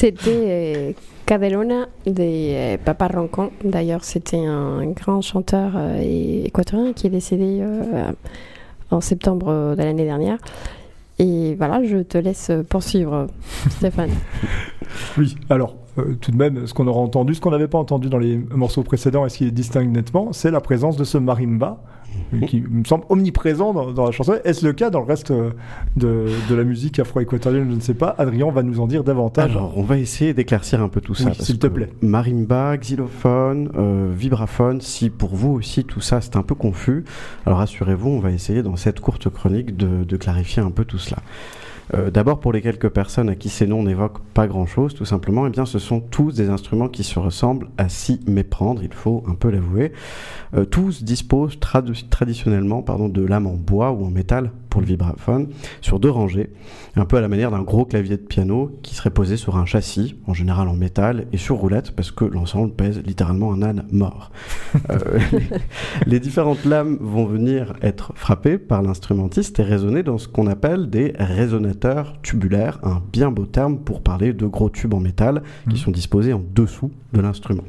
C'était Cadelona des euh, Papa Roncan. D'ailleurs, c'était un grand chanteur euh, équatorien qui est décédé euh, en septembre de l'année dernière. Et voilà, je te laisse poursuivre, Stéphane. Oui, alors, euh, tout de même, ce qu'on aura entendu, ce qu'on n'avait pas entendu dans les morceaux précédents et ce qui distingue nettement, c'est la présence de ce marimba, qui me semble omniprésent dans, dans la chanson. Est-ce le cas dans le reste euh, de, de la musique afro-équatorienne Je ne sais pas. Adrien va nous en dire davantage. Alors, on va essayer d'éclaircir un peu tout ça. Oui, s'il te plaît. Marimba, xylophone, euh, vibraphone, si pour vous aussi tout ça c'est un peu confus, alors rassurez-vous, on va essayer dans cette courte chronique de, de clarifier un peu tout cela. Euh, D'abord, pour les quelques personnes à qui ces noms n'évoquent pas grand-chose, tout simplement, eh bien, ce sont tous des instruments qui se ressemblent à s'y méprendre, il faut un peu l'avouer. Euh, tous disposent traditionnellement de lames en bois ou en métal pour le vibraphone, sur deux rangées, un peu à la manière d'un gros clavier de piano qui serait posé sur un châssis, en général en métal, et sur roulette, parce que l'ensemble pèse littéralement un âne mort. Euh, les, les différentes lames vont venir être frappées par l'instrumentiste et résonner dans ce qu'on appelle des résonateurs tubulaires, un bien beau terme pour parler de gros tubes en métal qui Mhm. sont disposés en dessous de l'instrument.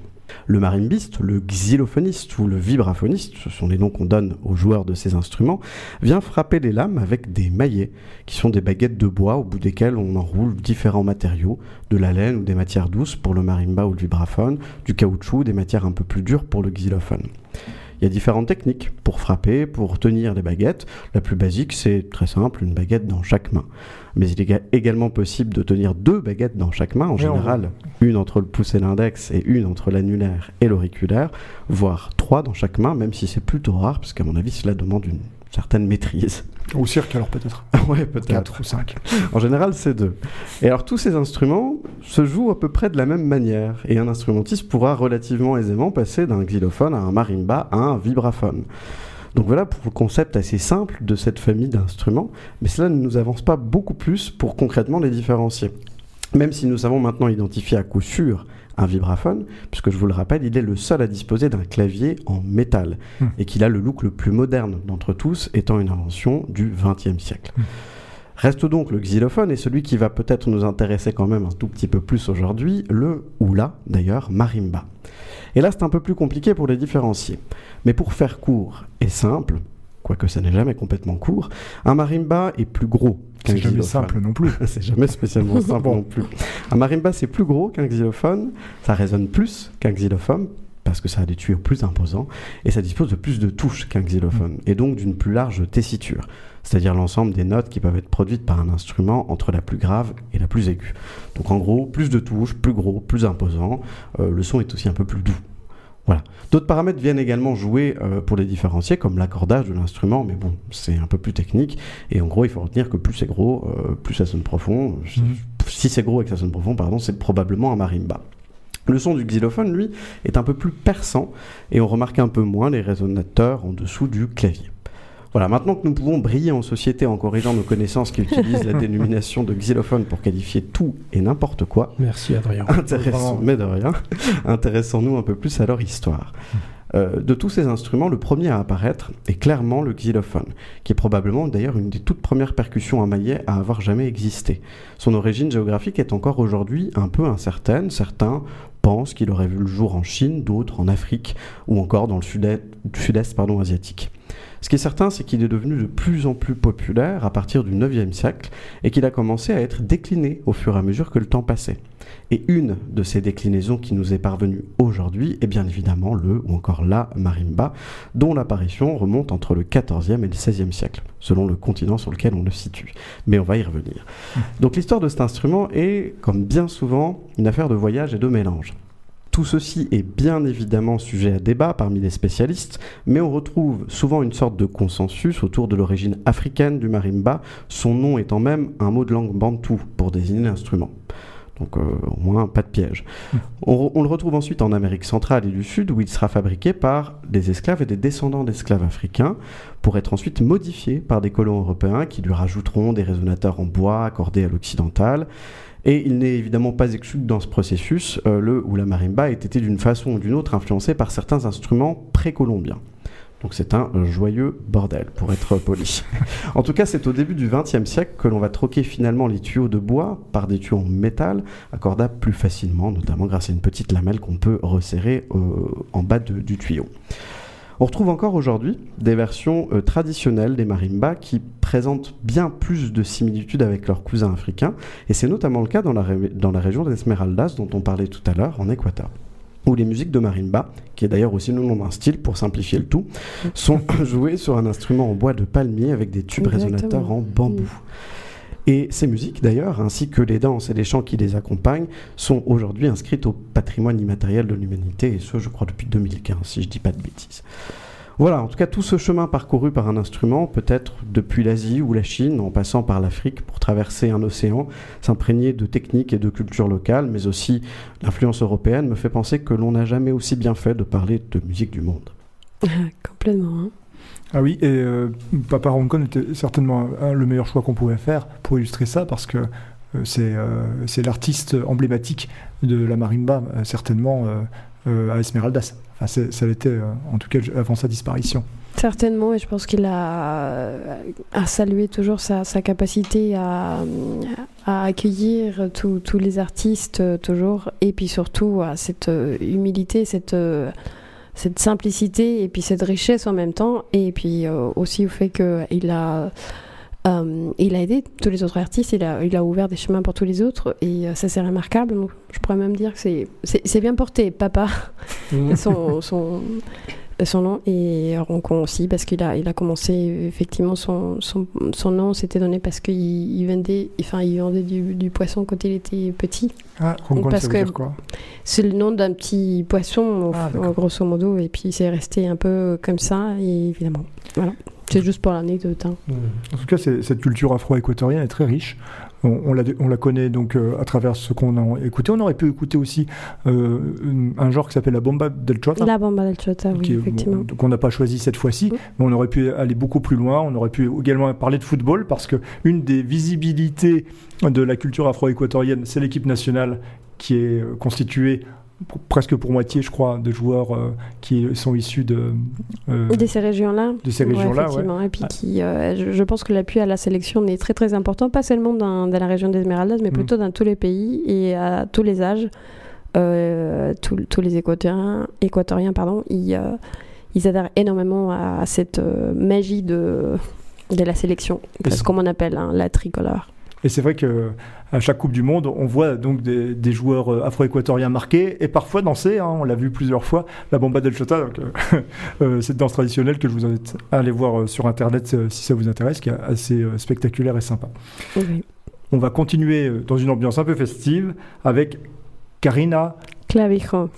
Le marimbiste, le xylophoniste ou le vibraphoniste, ce sont les noms qu'on donne aux joueurs de ces instruments, vient frapper les lames avec des maillets, qui sont des baguettes de bois au bout desquelles on enroule différents matériaux, de la laine ou des matières douces pour le marimba ou le vibraphone, du caoutchouc, des matières un peu plus dures pour le xylophone. Il y a différentes techniques pour frapper, pour tenir les baguettes. La plus basique, c'est très simple, une baguette dans chaque main. Mais il est ga- également possible de tenir deux baguettes dans chaque main, en général une entre le pouce et l'index et une entre l'annulaire et l'auriculaire, voire trois dans chaque main, même si c'est plutôt rare, parce qu'à mon avis, cela demande une certaine maîtrise. Au cirque, alors peut-être. ouais, peut-être. 4 ou 5. En général, c'est deux. Et alors, tous ces instruments se jouent à peu près de la même manière. Et un instrumentiste pourra relativement aisément passer d'un xylophone à un marimba à un vibraphone. Donc voilà pour le concept assez simple de cette famille d'instruments, mais cela ne nous avance pas beaucoup plus pour concrètement les différencier. Même si nous savons maintenant identifier à coup sûr un vibraphone, puisque je vous le rappelle, il est le seul à disposer d'un clavier en métal, Hmm. et qu'il a le look le plus moderne d'entre tous, étant une invention du XXe siècle. Reste donc le xylophone et celui qui va peut-être nous intéresser quand même un tout petit peu plus aujourd'hui, le ou la d'ailleurs marimba. Et là c'est un peu plus compliqué pour les différencier. Mais pour faire court et simple, quoique ça n'est jamais complètement court, un marimba est plus gros C'est jamais simple non plus. c'est jamais spécialement simple non plus. Un marimba c'est plus gros qu'un xylophone, ça résonne plus qu'un xylophone parce que ça a des tuyaux plus imposants et ça dispose de plus de touches qu'un xylophone et donc d'une plus large tessiture, c'est-à-dire l'ensemble des notes qui peuvent être produites par un instrument entre la plus grave et la plus aiguë. Donc en gros, plus de touches, plus gros, plus imposant, euh, le son est aussi un peu plus doux. Voilà. D'autres paramètres viennent également jouer euh, pour les différencier, comme l'accordage de l'instrument, mais bon, c'est un peu plus technique. Et en gros, il faut retenir que plus c'est gros, euh, plus ça sonne profond. Mhm. Si c'est gros et que ça sonne profond, pardon, c'est probablement un marimba. Le son du xylophone, lui, est un peu plus perçant et on remarque un peu moins les résonateurs en dessous du clavier. Voilà, maintenant que nous pouvons briller en société en corrigeant nos connaissances qui utilisent la dénomination de xylophone pour qualifier tout et n'importe quoi, Merci Adrien. Intéressant, mais de rien. Intéressons-nous un peu plus à leur histoire. Euh, de tous ces instruments, le premier à apparaître est clairement le xylophone, qui est probablement d'ailleurs une des toutes premières percussions à maillet à avoir jamais existé. Son origine géographique est encore aujourd'hui un peu incertaine. Certains pensent qu'il aurait vu le jour en Chine, d'autres en Afrique ou encore dans le sud-est asiatique. Ce qui est certain, c'est qu'il est devenu de plus en plus populaire à partir du 9e siècle et qu'il a commencé à être décliné au fur et à mesure que le temps passait. Et une de ces déclinaisons qui nous est parvenue aujourd'hui est bien évidemment le ou encore la marimba, dont l'apparition remonte entre le 14e et le 16e siècle, selon le continent sur lequel on le situe. Mais on va y revenir. Donc l'histoire de cet instrument est, comme bien souvent, une affaire de voyage et de mélange. Tout ceci est bien évidemment sujet à débat parmi les spécialistes, mais on retrouve souvent une sorte de consensus autour de l'origine africaine du marimba, son nom étant même un mot de langue bantou pour désigner l'instrument. Donc euh, au moins pas de piège. On le retrouve ensuite en Amérique centrale et du Sud où il sera fabriqué par des esclaves et des descendants d'esclaves africains pour être ensuite modifié par des colons européens qui lui rajouteront des résonateurs en bois accordés à l'occidental. Et il n'est évidemment pas exclu que dans ce processus, euh, le ou la marimba ait été d'une façon ou d'une autre influencé par certains instruments précolombiens. Donc c'est un joyeux bordel, pour être poli. en tout cas, c'est au début du XXe siècle que l'on va troquer finalement les tuyaux de bois par des tuyaux en métal, accordables plus facilement, notamment grâce à une petite lamelle qu'on peut resserrer euh, en bas du tuyau. On retrouve encore aujourd'hui des versions euh, traditionnelles des marimbas qui présentent bien plus de similitudes avec leurs cousins africains, et c'est notamment le cas dans la, dans la région des Esmeraldas dont on parlait tout à l'heure, en Équateur où les musiques de marimba, qui est d'ailleurs aussi le nom d'un style pour simplifier le tout, sont jouées sur un instrument en bois de palmier avec des tubes Exactement. résonateurs en bambou. Et ces musiques, d'ailleurs, ainsi que les danses et les chants qui les accompagnent, sont aujourd'hui inscrites au patrimoine immatériel de l'humanité, et ce, je crois, depuis 2015, si je dis pas de bêtises. Voilà, en tout cas, tout ce chemin parcouru par un instrument, peut-être depuis l'Asie ou la Chine, en passant par l'Afrique pour traverser un océan, s'imprégner de techniques et de cultures locales, mais aussi l'influence européenne, me fait penser que l'on n'a jamais aussi bien fait de parler de musique du monde. Complètement. hein. Ah oui, et euh, Papa Roncon était certainement un- le meilleur choix qu'on pouvait faire pour illustrer ça, parce que euh, c'est euh, l'artiste emblématique de la marimba, euh, certainement euh, euh, à Esmeraldas. Enfin, ça l'était, euh, en tout cas, avant sa disparition. Certainement, et je pense qu'il a, salué toujours sa, capacité à, à accueillir tous les artistes, euh, toujours, et puis surtout à cette euh, humilité, cette, euh, cette simplicité, et puis cette richesse en même temps, et puis euh, aussi au fait qu'il a. euh, il a aidé tous les autres artistes, il a, il a ouvert des chemins pour tous les autres, et euh, ça c'est remarquable. Donc, je pourrais même dire que c'est- bien porté, papa son, son, son nom et Roncon aussi parce qu'il a, il a commencé effectivement son, son, son nom s'était donné parce qu'il il vendait, enfin, il vendait du, du poisson quand il était petit. Ah, Roncon, Parce ça veut que- dire quoi? C'est le nom d'un petit poisson Ah, grosso modo et puis c'est resté un peu comme ça et évidemment voilà. C'est juste pour l'anecdote. hein. En tout cas, cette culture afro-équatorienne est très riche. On, on la, on la connaît donc euh, à travers ce qu'on a écouté. On aurait pu écouter aussi euh, une- un genre qui s'appelle la bomba del chota. La bamba del Chota, oui, effectivement. qu'on n'a pas choisi cette fois-ci, Mm. mais on aurait pu aller beaucoup plus loin. On aurait pu également parler de football parce que une des visibilités de la culture afro-équatorienne, c'est l'équipe nationale qui est euh, constituée presque pour moitié, je crois, de joueurs euh, qui sont issus de, euh, De ces régions-là. de ces régions-là. ouais. Et puis Ouais. qui, euh, je, je pense que l'appui à la sélection est très très important, pas seulement dans, dans la région d'Esmeraldas, mais Mm. plutôt dans tous les pays et à tous les âges. Euh, tous- les équatoriens, équatoriens pardon, ils, ils adhèrent énormément à, à cette magie de, de la sélection, comme on appelle hein, la tricolore. Et c'est vrai que à chaque Coupe du Monde, on voit donc des, des joueurs euh, afro-équatoriens marqués et parfois danser. hein, on l'a vu plusieurs fois. La bomba del chota, donc, euh, euh, cette danse traditionnelle que je vous invite à aller voir euh, sur internet euh, si ça vous intéresse, qui est assez euh, spectaculaire et sympa. Oui. On va continuer euh, dans une ambiance un peu festive avec Karina Clavijo.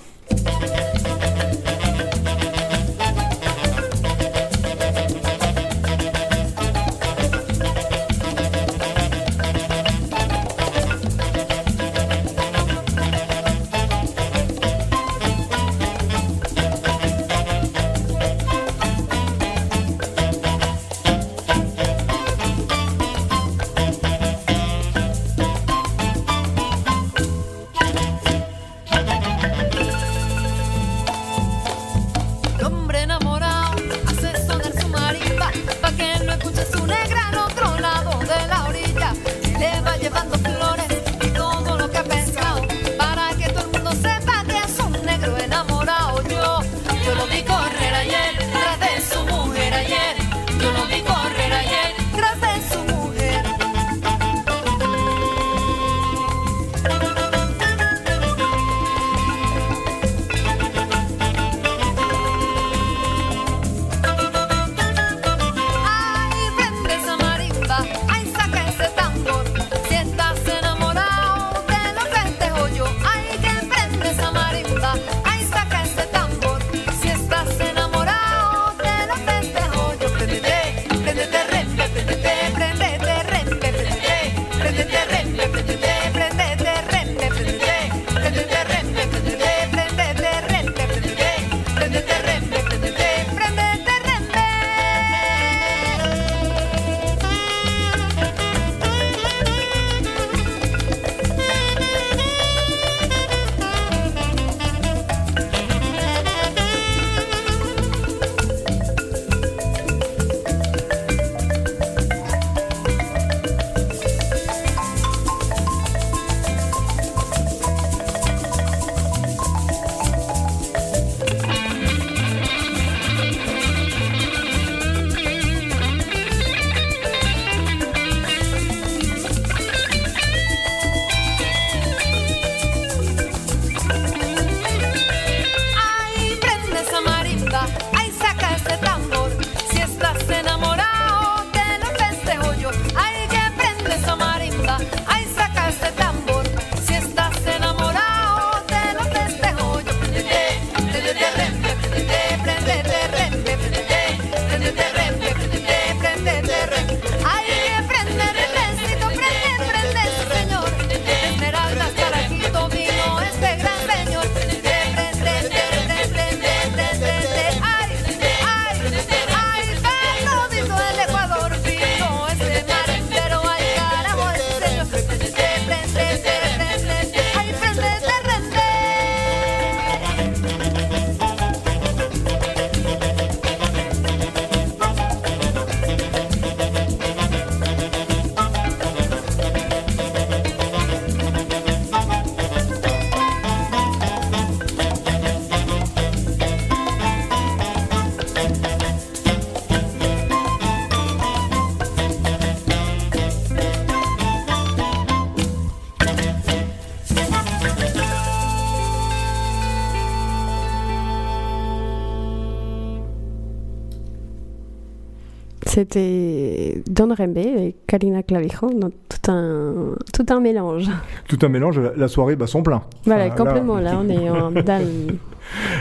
C'était Don Rembe et Karina Clavijo, donc tout un, tout un mélange. Tout un mélange, la, soirée bat son plein. Voilà, Enfin, complètement. Là, on est en- dans le, Là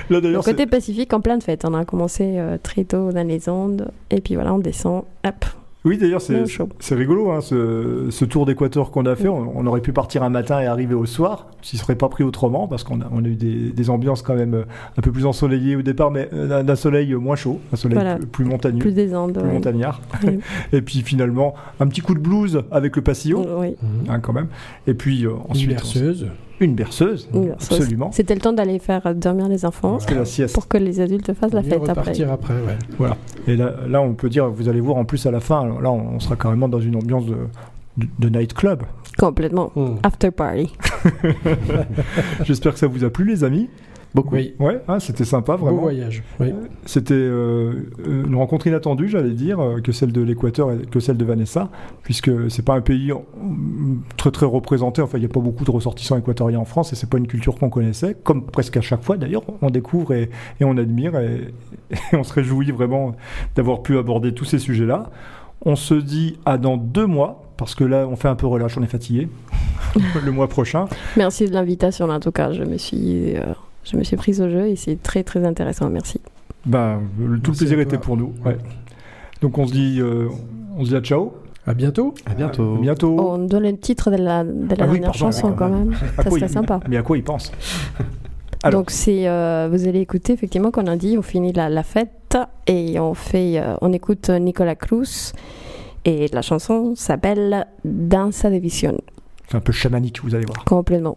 le d'ailleurs, côté pacifique en pleine fête. On a commencé euh, très tôt dans les Andes, et puis voilà, on descend. Hop, oui d'ailleurs c'est rigolo hein, ce, ce tour d'équateur qu'on a fait. On, on aurait pu partir un matin et arriver au soir, s'il serait pas pris autrement, parce qu'on a, on a eu des, des ambiances quand même euh, un peu plus ensoleillées au départ, mais euh, d'un- d'un soleil moins chaud, un soleil Voilà. plus, plus montagneux. plus des Andes. plus ouais. montagnard. Oui. et puis finalement, un petit coup de blues avec le pasillon, Oui, hein, quand même. Et puis euh, Une ensuite, berceuse. on- une berceuse, une berceuse. absolument. C'était le temps d'aller faire dormir les enfants pour que les adultes fassent la fête après. repartir après. ouais. Voilà. Et là, là, on peut dire, vous allez voir en plus à la fin, là, on sera carrément dans une ambiance de, de, de nightclub. Complètement. Mhm. After party. J'espère que ça vous a plu, les amis. Beaucoup. Oui, Ouais, hein, c'était sympa, beau vraiment. voyage. Oui. C'était euh, euh, une rencontre inattendue, j'allais dire, euh, que celle de l'Équateur et que celle de Vanessa, puisque c'est pas un pays très très représenté. Enfin, il n'y a pas beaucoup de ressortissants équatoriens en France et c'est pas une culture qu'on connaissait. Comme presque à chaque fois, d'ailleurs, on découvre et, et on admire et, et on se réjouit vraiment d'avoir pu aborder tous ces sujets-là. On se dit à dans deux mois, parce que là, on fait un peu relâche, on est fatigué. le mois prochain. Merci de l'invitation, en tout cas. Je me suis, euh, je me suis prise au jeu et c'est très très intéressant. Merci. Ben, le- tout le plaisir était pour nous. ouais. Donc on se dit, euh, on se dit à ciao. À bientôt. À bientôt. À bientôt. On donne le titre de la, de la Ah oui, dernière pardon, chanson ouais, quand même. À Ça serait il- sympa. Mais à quoi il pense Alors. Donc c'est, euh, vous allez écouter effectivement qu'on a dit, on finit la, la fête et on fait, euh, on écoute Nicolas Cruz et la chanson s'appelle Danza de Vision, C'est un peu chamanique, vous allez voir. complètement.